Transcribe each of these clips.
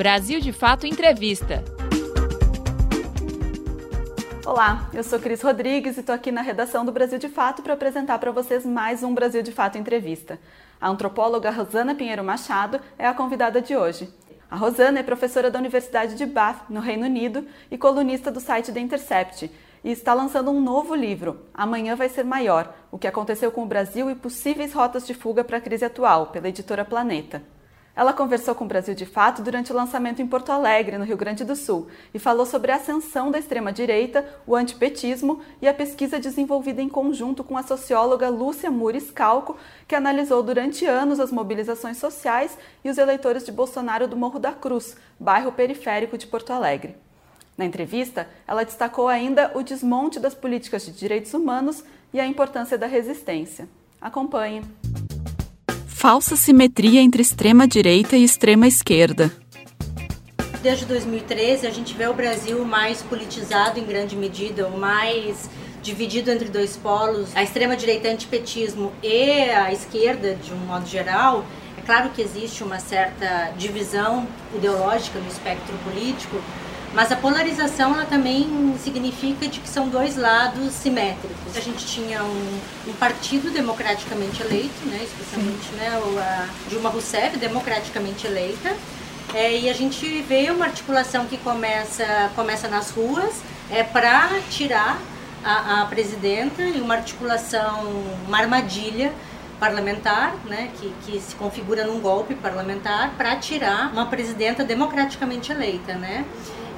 Brasil de Fato Entrevista. Olá, eu sou Cris Rodrigues e estou aqui na redação do Brasil de Fato para apresentar para vocês mais um Brasil de Fato Entrevista. A antropóloga Rosana Pinheiro Machado é a convidada de hoje. A Rosana é professora da Universidade de Bath, no Reino Unido, e colunista do site The Intercept, e está lançando um novo livro, Amanhã Vai Ser Maior: O que aconteceu com o Brasil e possíveis rotas de fuga para a crise atual, pela editora Planeta. Ela conversou com o Brasil de Fato durante o lançamento em Porto Alegre, no Rio Grande do Sul, e falou sobre a ascensão da extrema-direita, o antipetismo e a pesquisa desenvolvida em conjunto com a socióloga Lúcia Mures Calco, que analisou durante anos as mobilizações sociais e os eleitores de Bolsonaro do Morro da Cruz, bairro periférico de Porto Alegre. Na entrevista, ela destacou ainda o desmonte das políticas de direitos humanos e a importância da resistência. Acompanhe. Falsa simetria entre extrema-direita e extrema-esquerda. Desde 2013, a gente vê o Brasil mais politizado em grande medida, o mais dividido entre dois polos, a extrema-direita antipetismo e a esquerda, de um modo geral. É claro que existe uma certa divisão ideológica no espectro político, mas a polarização ela também significa de que são dois lados simétricos. A gente tinha um, um partido democraticamente eleito, né, especialmente né, a Dilma Rousseff, democraticamente eleita, é, e a gente vê uma articulação que começa, começa nas ruas é, para tirar a, a presidenta e uma articulação, uma armadilha parlamentar, né, que, que se configura num golpe parlamentar para tirar uma presidenta democraticamente eleita, né?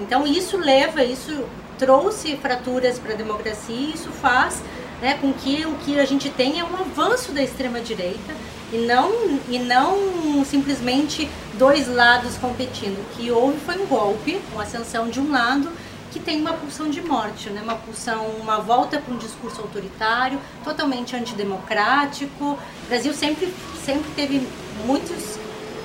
Então isso leva, isso trouxe fraturas para a democracia isso faz né, com que o que a gente tem é um avanço da extrema direita e não e não simplesmente dois lados competindo. O que houve foi um golpe, uma ascensão de um lado que tem uma pulsão de morte, né? uma pulsão, uma volta para um discurso autoritário, totalmente antidemocrático. O Brasil sempre, sempre teve muitos,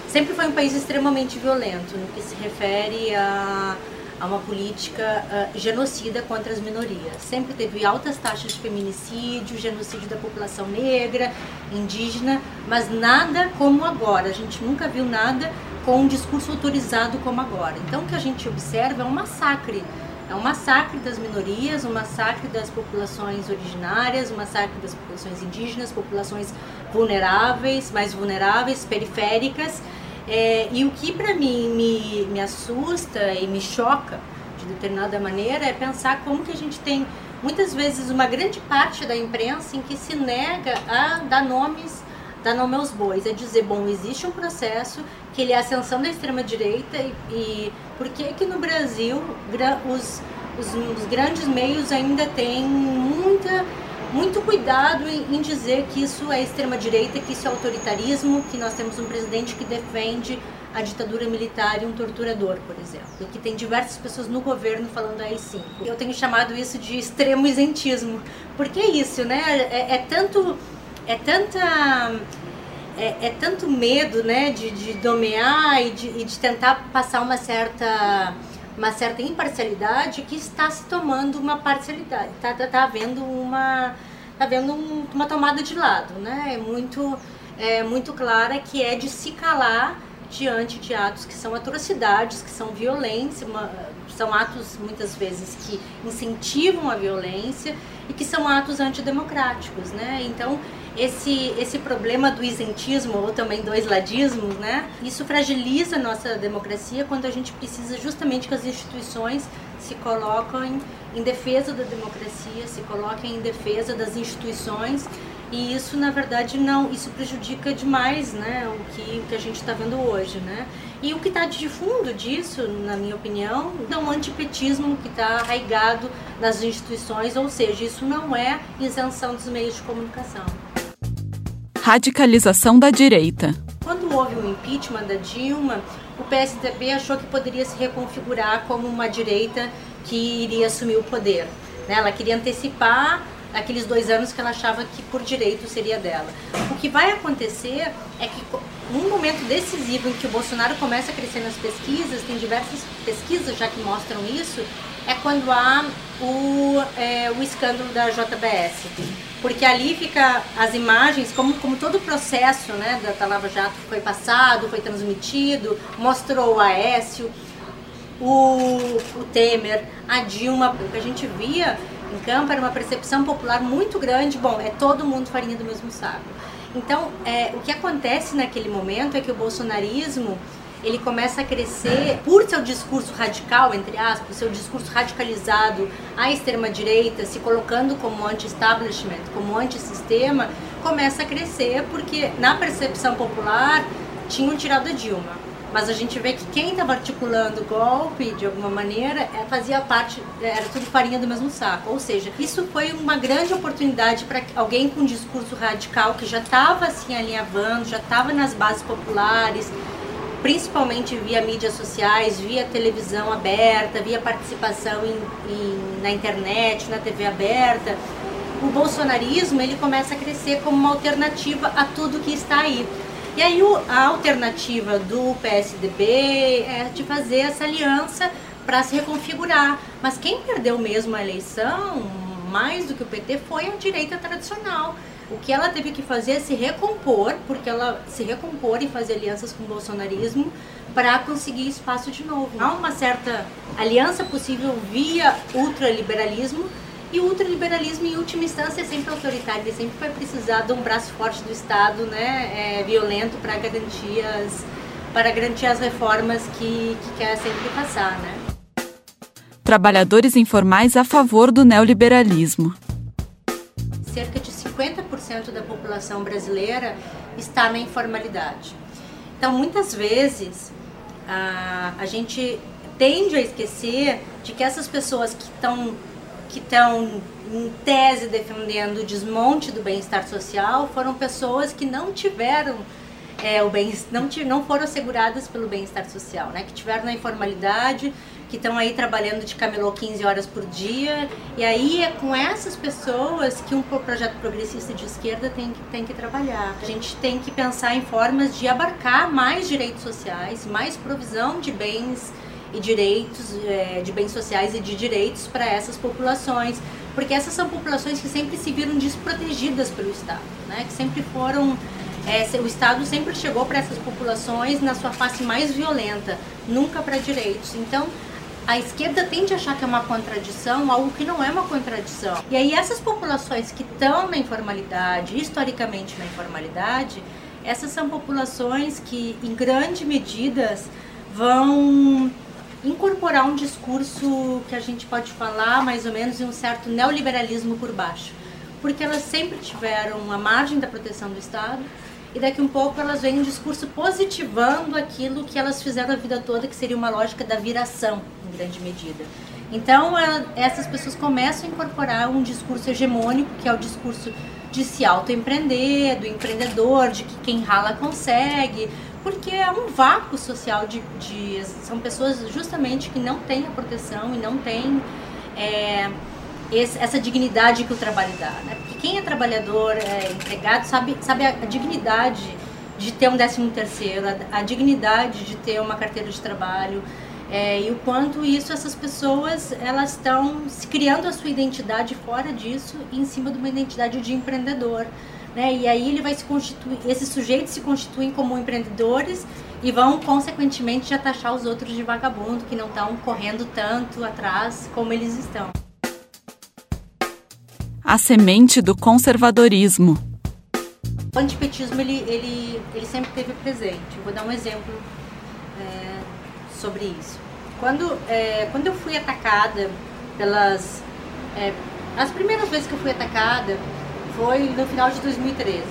sempre foi um país extremamente violento no que se refere a a uma política uh, genocida contra as minorias. Sempre teve altas taxas de feminicídio, genocídio da população negra, indígena, mas nada como agora. A gente nunca viu nada com um discurso autorizado como agora. Então, o que a gente observa é um massacre. É um massacre das minorias, um massacre das populações originárias, um massacre das populações indígenas, populações vulneráveis, mais vulneráveis, periféricas. É, e o que para mim me, me assusta e me choca de determinada maneira é pensar como que a gente tem muitas vezes uma grande parte da imprensa em que se nega a dar nomes dar nome aos bois, é dizer, bom, existe um processo que ele é a ascensão da extrema direita e, e por que que no Brasil os, os, os grandes meios ainda têm muita muito cuidado em, dizer que isso é extrema-direita, que isso é autoritarismo, que nós temos um presidente que defende a ditadura militar e um torturador, por exemplo. E que tem diversas pessoas no governo falando AI-5. Eu tenho chamado isso de extremo isentismo. Porque é isso, né? É, é tanto... É tanta... É, é, tanto medo né, de, de nomear e de, e de tentar passar uma certa uma certa imparcialidade que está se tomando uma parcialidade, está tá, tá havendo uma tá havendo um, uma tomada de lado, né? É muito é muito clara que é de se calar diante de atos que são atrocidades, que são violência, uma, são atos muitas vezes que incentivam a violência e que são atos antidemocráticos, né? Então esse, esse problema do isentismo ou também do isladismo, né? Isso fragiliza a nossa democracia quando a gente precisa justamente que as instituições se coloquem em defesa da democracia, se coloquem em defesa das instituições. E isso na verdade não isso prejudica demais né o que, o que a gente está vendo hoje né? E o que está de fundo disso na minha opinião é um antipetismo que está arraigado nas instituições ou seja isso não é isenção dos meios de comunicação radicalização da direita. Quando houve o impeachment da Dilma, o PSDB achou que poderia se reconfigurar como uma direita que iria assumir o poder. Né? Ela queria antecipar aqueles dois anos que ela achava que por direito seria dela. O que vai acontecer é que num momento decisivo em que o Bolsonaro começa a crescer nas pesquisas, tem diversas pesquisas já que mostram isso, é quando há o, é, o escândalo da JBS. Porque ali fica as imagens, como, como todo o processo né, da Lava Jato foi passado, foi transmitido, mostrou o Aécio, o, o Temer, a Dilma, o que a gente via em campo era uma percepção popular muito grande, bom, é todo mundo farinha do mesmo saco. Então, é, o que acontece naquele momento é que o bolsonarismo ele começa a crescer por seu discurso radical, entre aspas, seu discurso radicalizado à extrema-direita, se colocando como anti-establishment, como anti-sistema, começa a crescer porque, na percepção popular, tinham tirado a Dilma. Mas a gente vê que quem estava articulando o golpe, de alguma maneira, é, fazia parte, era tudo farinha do mesmo saco. Ou seja, isso foi uma grande oportunidade para alguém com um discurso radical que já estava assim alinhavando, já estava nas bases populares, principalmente via mídias sociais, via televisão aberta, via participação em, em, na internet, na TV aberta, o bolsonarismo ele começa a crescer como uma alternativa a tudo que está aí. E aí a alternativa do PSDB é de fazer essa aliança para se reconfigurar. Mas quem perdeu mesmo a eleição, mais do que o PT, foi a direita tradicional o que ela teve que fazer é se recompor, porque ela se recompor e fazer alianças com o bolsonarismo para conseguir espaço de novo. Há uma certa aliança possível via ultraliberalismo, e o ultraliberalismo, em última instância, é sempre autoritário, ele sempre vai precisar de um braço forte do Estado, né, é, violento, para garantir as, para garantir as reformas que, que quer sempre passar. Né? Trabalhadores informais a favor do neoliberalismo. Cerca de 50% da população brasileira está na informalidade. Então, muitas vezes, a, a gente tende a esquecer de que essas pessoas que estão que estão em tese defendendo o desmonte do bem-estar social foram pessoas que não tiveram é, o bem não, não foram asseguradas pelo bem-estar social, né? Que tiveram na informalidade, que estão aí trabalhando de camelô 15 horas por dia. E aí é com essas pessoas que um projeto progressista de esquerda tem que, tem que trabalhar. A gente tem que pensar em formas de abarcar mais direitos sociais, mais provisão de bens e direitos, é, de bens sociais e de direitos para essas populações. Porque essas são populações que sempre se viram desprotegidas pelo Estado, né? que sempre foram é, o Estado sempre chegou para essas populações na sua face mais violenta, nunca para direitos. Então, a esquerda tende a achar que é uma contradição, algo que não é uma contradição. E aí essas populações que estão na informalidade, historicamente na informalidade, essas são populações que, em grande medidas, vão incorporar um discurso que a gente pode falar mais ou menos em um certo neoliberalismo por baixo. Porque elas sempre tiveram a margem da proteção do Estado, e daqui um pouco elas veem um discurso positivando aquilo que elas fizeram a vida toda, que seria uma lógica da viração, em grande medida. Então, ela, essas pessoas começam a incorporar um discurso hegemônico, que é o discurso de se autoempreender, do empreendedor, de que quem rala consegue, porque é um vácuo social de, de são pessoas justamente que não têm a proteção e não têm é, essa dignidade que o trabalho dá, né? Quem é trabalhador, é empregado, sabe, sabe a, a dignidade de ter um décimo terceiro, a, a, dignidade de ter uma carteira de trabalho é, e o quanto isso essas pessoas elas estão criando a sua identidade fora disso em cima de uma identidade de empreendedor, né? E aí ele vai se constituir, esses sujeitos se constituem como empreendedores e vão consequentemente já taxar os outros de vagabundo que não estão correndo tanto atrás como eles estão a semente do conservadorismo. O antipetismo ele, ele, ele sempre teve presente. vou dar um exemplo é, sobre isso. Quando, é, quando eu fui atacada pelas. É, as primeiras vezes que eu fui atacada foi no final de 2013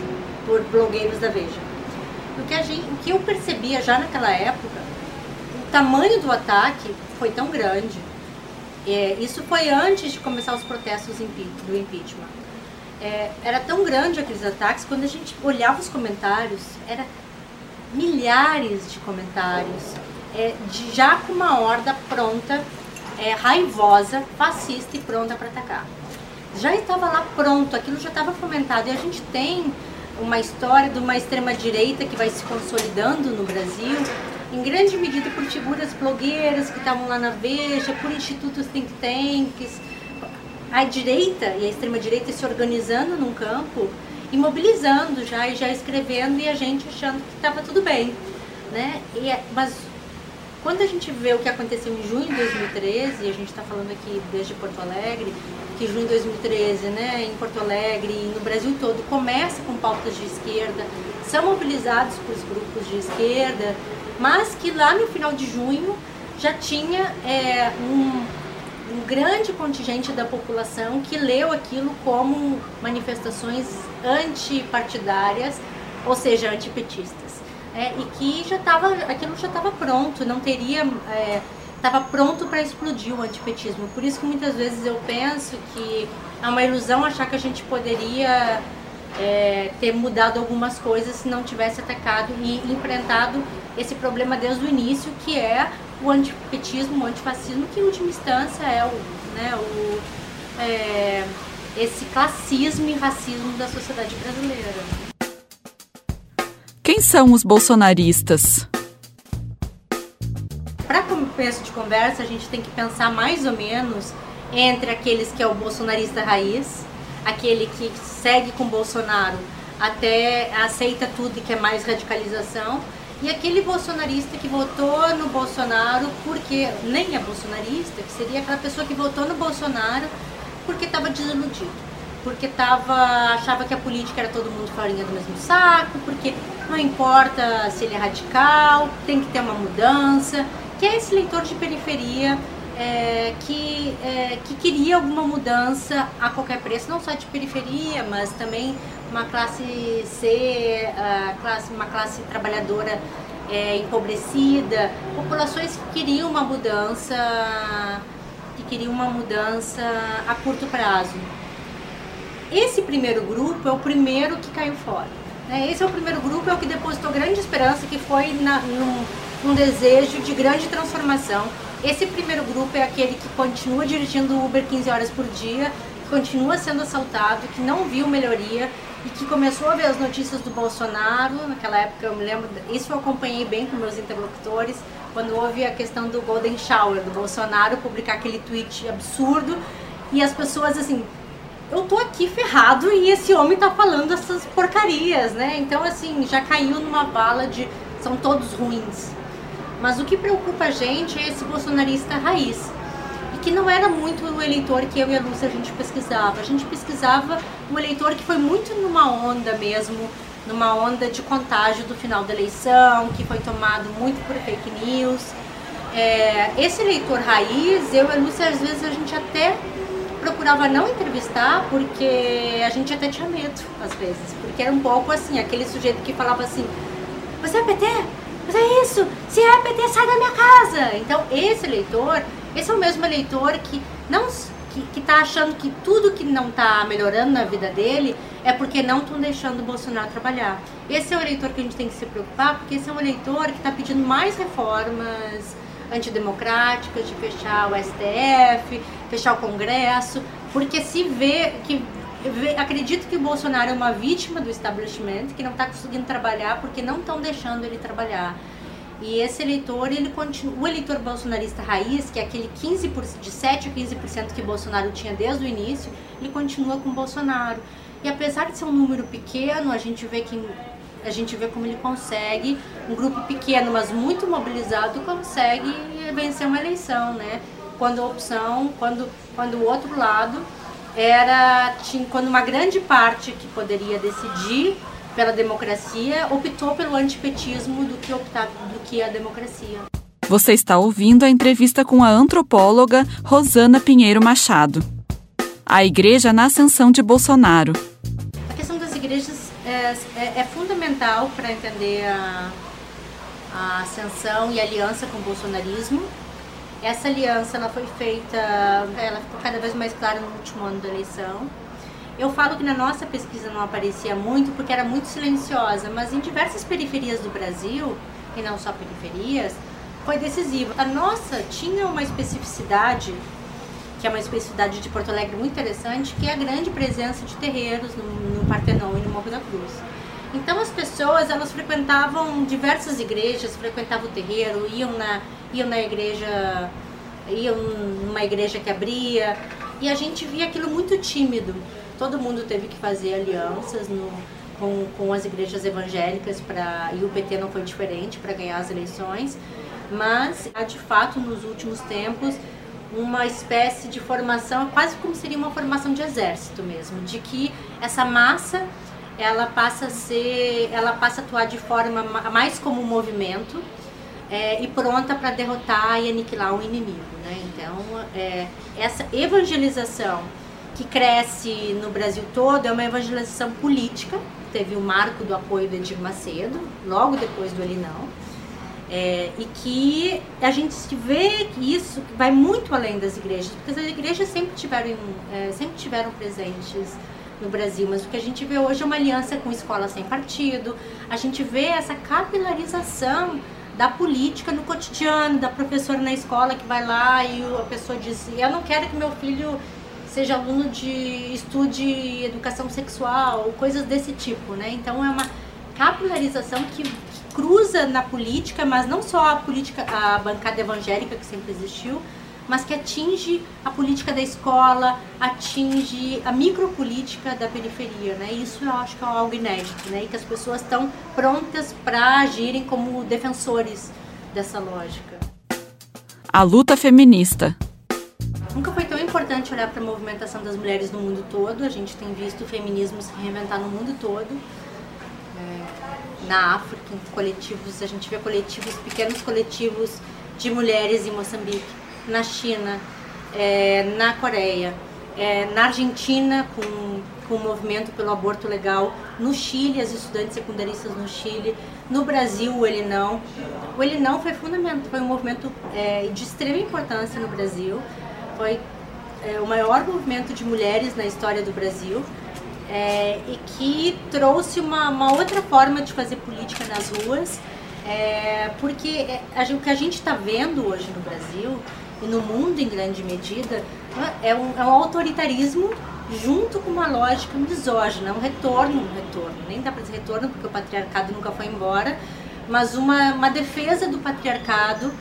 por blogueiros da Veja. O que, a gente, o que eu percebia já naquela época, o tamanho do ataque foi tão grande é, isso foi antes de começar os protestos do impeachment. É, era tão grande aqueles ataques, quando a gente olhava os comentários, era milhares de comentários, é, de, já com uma horda pronta, é, raivosa, fascista e pronta para atacar. Já estava lá pronto, aquilo já estava fomentado. E a gente tem uma história de uma extrema-direita que vai se consolidando no Brasil, em grande medida por figuras blogueiras que estavam lá na Veja, por institutos think tanks, a direita e a extrema-direita se organizando num campo e mobilizando já e já escrevendo e a gente achando que estava tudo bem. Né? E, é, mas quando a gente vê o que aconteceu em junho de 2013, e a gente está falando aqui desde Porto Alegre, que junho de 2013, né, em Porto Alegre e no Brasil todo, começa com pautas de esquerda, são mobilizados por grupos de esquerda, mas que lá no final de junho já tinha é, um, um grande contingente da população que leu aquilo como manifestações antipartidárias, ou seja, antipetistas é, e que já estava, aquilo já estava pronto, não teria, estava é, pronto para explodir o antipetismo. Por isso que muitas vezes eu penso que é uma ilusão achar que a gente poderia é, ter mudado algumas coisas se não tivesse atacado e enfrentado esse problema desde o início, que é o antipetismo, o antifascismo, que em última instância é o, né, o é, esse classismo e racismo da sociedade brasileira. Quem são os bolsonaristas? Para começo de conversa, a gente tem que pensar mais ou menos entre aqueles que é o bolsonarista raiz, aquele que segue com Bolsonaro até aceita tudo e quer mais radicalização, e aquele bolsonarista que votou no Bolsonaro porque nem é bolsonarista, que seria aquela pessoa que votou no Bolsonaro porque estava desiludido porque tava, achava que a política era todo mundo farinha do mesmo saco, porque não importa se ele é radical, tem que ter uma mudança, que é esse leitor de periferia é, que, é, que queria alguma mudança a qualquer preço, não só de periferia, mas também uma classe C, classe, uma classe trabalhadora é, empobrecida, populações que queriam uma mudança, que queriam uma mudança a curto prazo. Esse primeiro grupo é o primeiro que caiu fora. Né? Esse é o primeiro grupo, é o que depositou grande esperança, que foi na, num, num desejo de grande transformação. Esse primeiro grupo é aquele que continua dirigindo o Uber 15 horas por dia, que continua sendo assaltado, que não viu melhoria e que começou a ver as notícias do Bolsonaro. Naquela época, eu me lembro, isso eu acompanhei bem com meus interlocutores, quando houve a questão do Golden Shower, do Bolsonaro publicar aquele tweet absurdo e as pessoas assim eu tô aqui ferrado e esse homem tá falando essas porcarias, né? Então, assim, já caiu numa bala de são todos ruins. Mas o que preocupa a gente é esse bolsonarista raiz. E que não era muito o eleitor que eu e a Lúcia a gente pesquisava. A gente pesquisava um eleitor que foi muito numa onda mesmo, numa onda de contágio do final da eleição, que foi tomado muito por fake news. É, esse eleitor raiz, eu e a Lúcia, às vezes a gente até procurava não entrevistar porque a gente até tinha medo, às vezes. Porque era um pouco assim, aquele sujeito que falava assim, você é PT? Você é isso? Se é PT, sai da minha casa! Então, esse eleitor, esse é o mesmo eleitor que não que, que tá achando que tudo que não tá melhorando na vida dele é porque não estão deixando o Bolsonaro trabalhar. Esse é o eleitor que a gente tem que se preocupar, porque esse é um eleitor que está pedindo mais reformas, antidemocráticas de fechar o STF, fechar o Congresso, porque se vê que vê, acredito que o Bolsonaro é uma vítima do establishment, que não está conseguindo trabalhar porque não estão deixando ele trabalhar. E esse eleitor, ele continua, o eleitor bolsonarista raiz, que é aquele 15%, de 7 a 15% que Bolsonaro tinha desde o início, ele continua com Bolsonaro. E apesar de ser um número pequeno, a gente vê que a gente vê como ele consegue, um grupo pequeno, mas muito mobilizado, consegue vencer uma eleição, né? Quando a opção, quando, quando o outro lado era, tinha, quando uma grande parte que poderia decidir pela democracia optou pelo antipetismo do que, optar, do que a democracia. Você está ouvindo a entrevista com a antropóloga Rosana Pinheiro Machado. A Igreja na Ascensão de Bolsonaro. Igrejas é, é, é fundamental para entender a, a ascensão e aliança com o bolsonarismo. Essa aliança ela foi feita, ela ficou cada vez mais clara no último ano da eleição. Eu falo que na nossa pesquisa não aparecia muito porque era muito silenciosa, mas em diversas periferias do Brasil, e não só periferias, foi decisiva. A nossa tinha uma especificidade que é uma especificidade de Porto Alegre muito interessante, que é a grande presença de terreiros no, no Partenon e no Morro da Cruz. Então as pessoas elas frequentavam diversas igrejas, frequentavam o terreiro, iam na, iam na igreja, iam numa igreja que abria, e a gente via aquilo muito tímido. Todo mundo teve que fazer alianças no, com, com as igrejas evangélicas para e o PT não foi diferente para ganhar as eleições, mas de fato nos últimos tempos uma espécie de formação, quase como seria uma formação de exército mesmo, de que essa massa ela passa a ser, ela passa a atuar de forma mais como um movimento é, e pronta para derrotar e aniquilar o inimigo, né? Então é, essa evangelização que cresce no Brasil todo é uma evangelização política. Teve o marco do apoio do Edir Macedo, logo depois do Elinão. É, e que a gente vê que isso vai muito além das igrejas, porque as igrejas sempre tiveram, é, sempre tiveram presentes no Brasil, mas o que a gente vê hoje é uma aliança com escola sem partido, a gente vê essa capilarização da política no cotidiano, da professora na escola que vai lá e a pessoa diz: Eu não quero que meu filho seja aluno de estude educação sexual, coisas desse tipo, né? Então é uma capilarização que, cruza na política, mas não só a política, a bancada evangélica que sempre existiu, mas que atinge a política da escola, atinge a micropolítica da periferia, né? Isso eu acho que é algo inédito, né? E que as pessoas estão prontas para agirem como defensores dessa lógica. A luta feminista. Nunca foi tão importante olhar para a movimentação das mulheres no mundo todo. A gente tem visto o feminismo se reinventar no mundo todo. É, na África, em coletivos, a gente vê coletivos, pequenos coletivos de mulheres em Moçambique, na China, é, na Coreia, é, na Argentina, com, com o movimento pelo aborto legal, no Chile, as estudantes secundaristas no Chile, no Brasil, o Ele Não. O Ele Não foi fundamental, foi um movimento é, de extrema importância no Brasil foi é, o maior movimento de mulheres na história do Brasil é, e que trouxe uma, uma, outra forma de fazer política nas ruas, é, porque é, a, o que a gente está vendo hoje no Brasil e no mundo em grande medida é um, é um autoritarismo junto com uma lógica misógina, um retorno, um retorno, nem dá para dizer retorno porque o patriarcado nunca foi embora, mas uma, uma defesa do patriarcado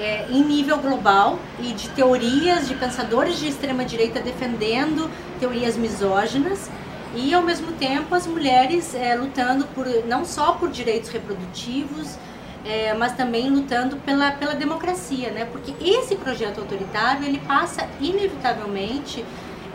é, em nível global e de teorias de pensadores de extrema direita defendendo teorias misóginas e ao mesmo tempo as mulheres é, lutando por não só por direitos reprodutivos é, mas também lutando pela, pela democracia, né? Porque esse projeto autoritário ele passa inevitavelmente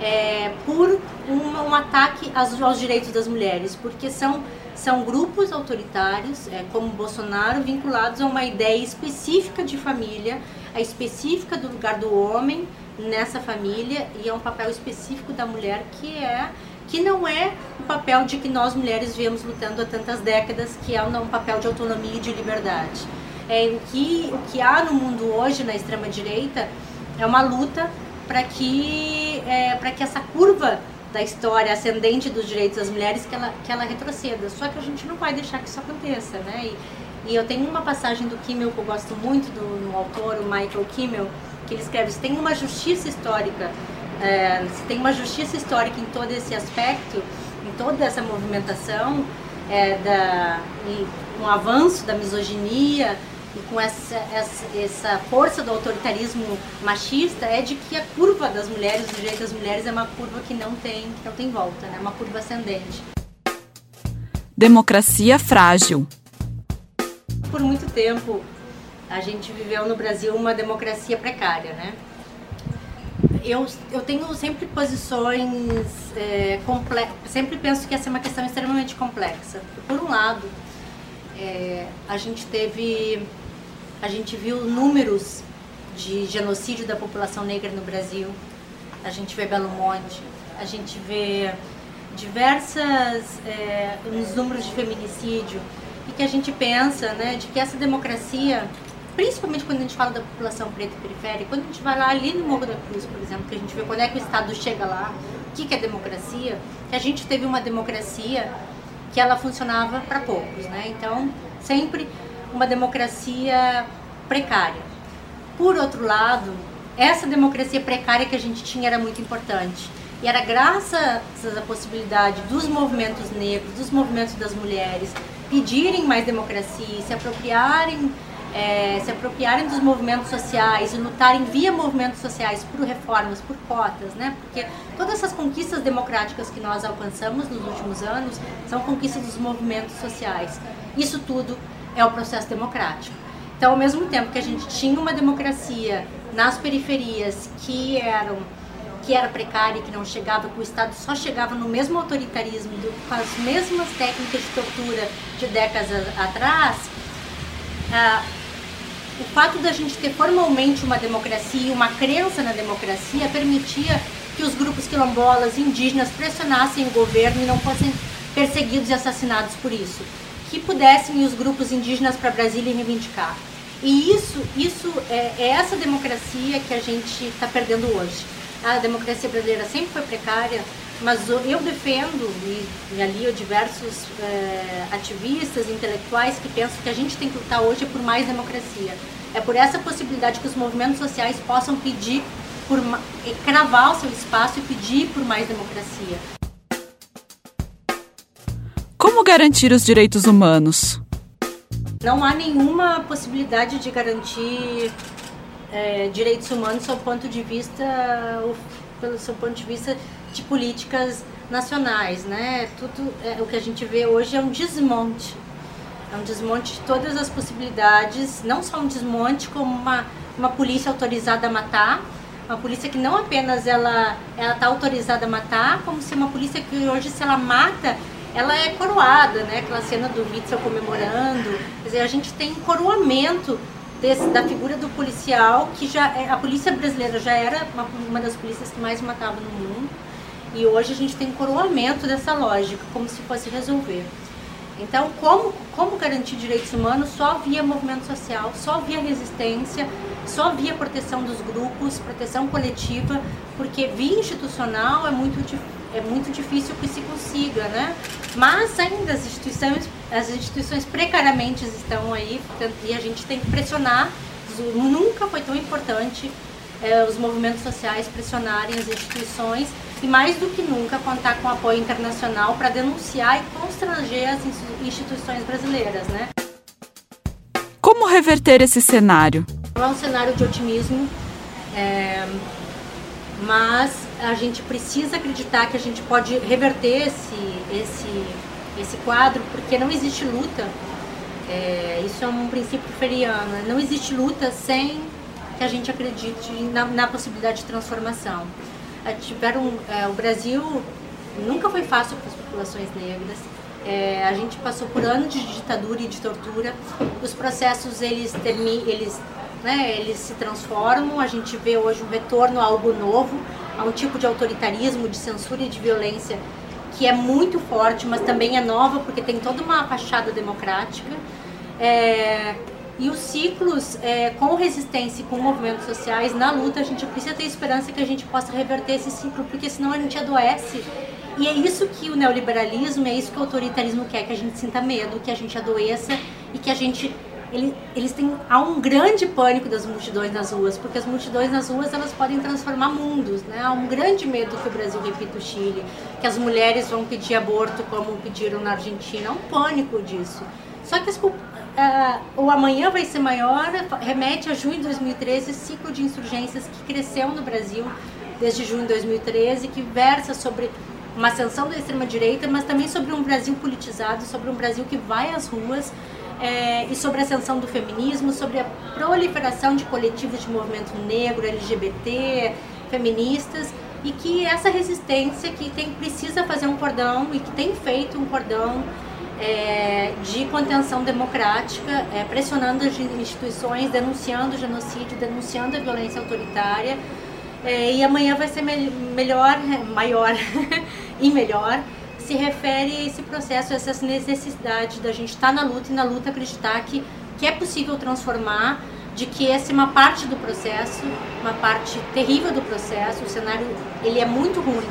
é, por um, um ataque aos, aos, direitos das mulheres, porque são, são grupos autoritários, é, como Bolsonaro, vinculados a uma ideia específica de família, a específica do lugar do homem nessa família e é um papel específico da mulher que é que não é o papel de que nós mulheres viemos lutando há tantas décadas, que é um papel de autonomia e de liberdade. É, o, que, o que há no mundo hoje, na extrema-direita, é uma luta para que, é, que essa curva da história ascendente dos direitos das mulheres que ela, que ela retroceda. Só que a gente não vai deixar que isso aconteça, né? E, e eu tenho uma passagem do Kimmel que eu gosto muito do autor, o Michael Kimmel, que ele escreve: se tem uma justiça histórica, é, se tem uma justiça histórica em todo esse aspecto, em toda essa movimentação, é, da, e, um avanço da misoginia, e com essa, essa, essa, força do autoritarismo machista é de que a curva das mulheres, do direito das mulheres, é uma curva que não tem, que não tem volta, né? É uma curva ascendente. Democracia frágil. Por muito tempo, a gente viveu no Brasil uma democracia precária, né? Eu, eu tenho sempre posições é, complexas, sempre penso que essa é uma questão extremamente complexa. Por um lado, é, a gente teve a gente viu números de genocídio da população negra no Brasil. A gente vê Belo Monte, a gente vê diversas é, nos números de feminicídio e que a gente pensa, né, de que essa democracia, principalmente quando a gente fala da população preta e periférica, quando a gente vai lá ali no Morro da Cruz, por exemplo, que a gente vê quando é que o Estado chega lá, o que, que é democracia, que a gente teve uma democracia que ela funcionava para poucos, né? Então sempre uma democracia precária. Por outro lado, essa democracia precária que a gente tinha era muito importante. E era graças à possibilidade dos movimentos negros, dos movimentos das mulheres pedirem mais democracia, se apropriarem é, se apropriarem dos movimentos sociais e lutarem via movimentos sociais por reformas, por cotas, né? Porque todas essas conquistas democráticas que nós alcançamos nos últimos anos são conquistas dos movimentos sociais. Isso tudo é o processo democrático. Então, ao mesmo tempo que a gente tinha uma democracia nas periferias que eram que era precária, que não chegava, que o Estado só chegava no mesmo autoritarismo, com as mesmas técnicas de tortura de décadas atrás, ah, o fato da gente ter formalmente uma democracia, uma crença na democracia, permitia que os grupos quilombolas, indígenas pressionassem o governo e não fossem perseguidos e assassinados por isso. Que pudessem os grupos indígenas para Brasília reivindicar. E isso, isso é, é essa democracia que a gente está perdendo hoje. A democracia brasileira sempre foi precária, mas eu defendo, e, e ali eu diversos é, ativistas, intelectuais que pensam que a gente tem que lutar hoje por mais democracia. É por essa possibilidade que os movimentos sociais possam pedir por cravar o seu espaço e pedir por mais democracia. Como garantir os direitos humanos? Não há nenhuma possibilidade de garantir é, direitos humanos sob ponto de vista pelo seu ponto de vista de políticas nacionais, né? Tudo é, o que a gente vê hoje é um desmonte, é um desmonte de todas as possibilidades, não só um desmonte como uma uma polícia autorizada a matar, uma polícia que não apenas ela ela está autorizada a matar, como se uma polícia que hoje se ela mata ela é coroada, né? Aquela cena do Witzel comemorando. Quer dizer, a gente tem coroamento desse, da figura do policial, que já é, a polícia brasileira já era uma, uma das polícias que mais matava no mundo, e hoje a gente tem um coroamento dessa lógica, como se fosse resolver. Então, como, como garantir direitos humanos? Só via movimento social, só via resistência, só via proteção dos grupos, proteção coletiva, porque via institucional é muito, é muito difícil que se consiga, né? Mas ainda as instituições, as instituições precariamente estão aí e a gente tem que pressionar. Nunca foi tão importante é, os movimentos sociais pressionarem as instituições e mais do que nunca contar com apoio internacional para denunciar e constranger as instituições brasileiras, né? Como reverter esse cenário? É um cenário de otimismo, é, mas a gente precisa acreditar que a gente pode reverter esse, esse, esse quadro, porque não existe luta. É, isso é um princípio feriano. Né? Não existe luta sem que a gente acredite na, na possibilidade de transformação. É, tiveram, é, o Brasil nunca foi fácil para as populações negras. É, a gente passou por anos de ditadura e de tortura. Os processos eles, termi, eles né, eles se transformam, a gente vê hoje um retorno a algo novo, a um tipo de autoritarismo, de censura e de violência que é muito forte, mas também é nova porque tem toda uma fachada democrática. É, e os ciclos é, com resistência e com movimentos sociais na luta, a gente precisa ter esperança que a gente possa reverter esse ciclo, porque senão a gente adoece. E é isso que o neoliberalismo, é isso que o autoritarismo quer, que a gente sinta medo, que a gente adoeça e que a gente ele, eles têm há um grande pânico das multidões nas ruas, porque as multidões nas ruas elas podem transformar mundos, né? Há um grande medo que o Brasil repita o Chile, que as mulheres vão pedir aborto como pediram na Argentina, há um pânico disso. Só que as, uh, o amanhã vai ser maior remete a junho de 2013, ciclo de insurgências que cresceu no Brasil desde junho de 2013, que versa sobre uma ascensão da extrema direita, mas também sobre um Brasil politizado, sobre um Brasil que vai às ruas é, e sobre a ascensão do feminismo, sobre a proliferação de coletivos de movimento negro, LGBT, feministas, e que essa resistência que tem, precisa fazer um cordão e que tem feito um cordão é, de contenção democrática, é, pressionando as instituições, denunciando o genocídio, denunciando a violência autoritária. É, e amanhã vai ser me melhor, maior e melhor se refere a esse processo, a essa necessidade da gente estar tá na luta e na luta acreditar que, que é possível transformar, de que essa é uma parte do processo, uma parte terrível do processo, o cenário ele é muito ruim,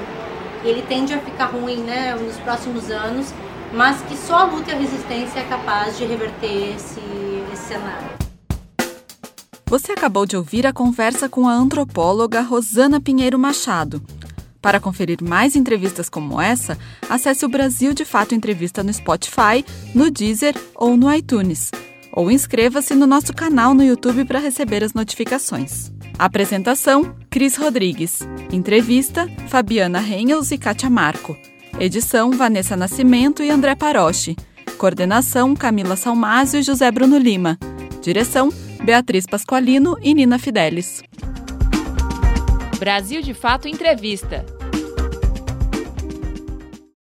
ele tende a ficar ruim né, nos próximos anos, mas que só a luta e a resistência é capaz de reverter esse, esse cenário. Você acabou de ouvir a conversa com a antropóloga Rosana Pinheiro Machado Para conferir mais entrevistas como essa, acesse o Brasil de Fato Entrevista no Spotify, no Deezer ou no iTunes. Ou inscreva-se no nosso canal no YouTube para receber as notificações. Apresentação: Cris Rodrigues. Entrevista: Fabiana Reynolds e Kátia Marco. Edição: Vanessa Nascimento e André Paroche. Coordenação: Camila Salmásio e José Bruno Lima. Direção: Beatriz Pasqualino e Nina Fidelis. Brasil de Fato Entrevista.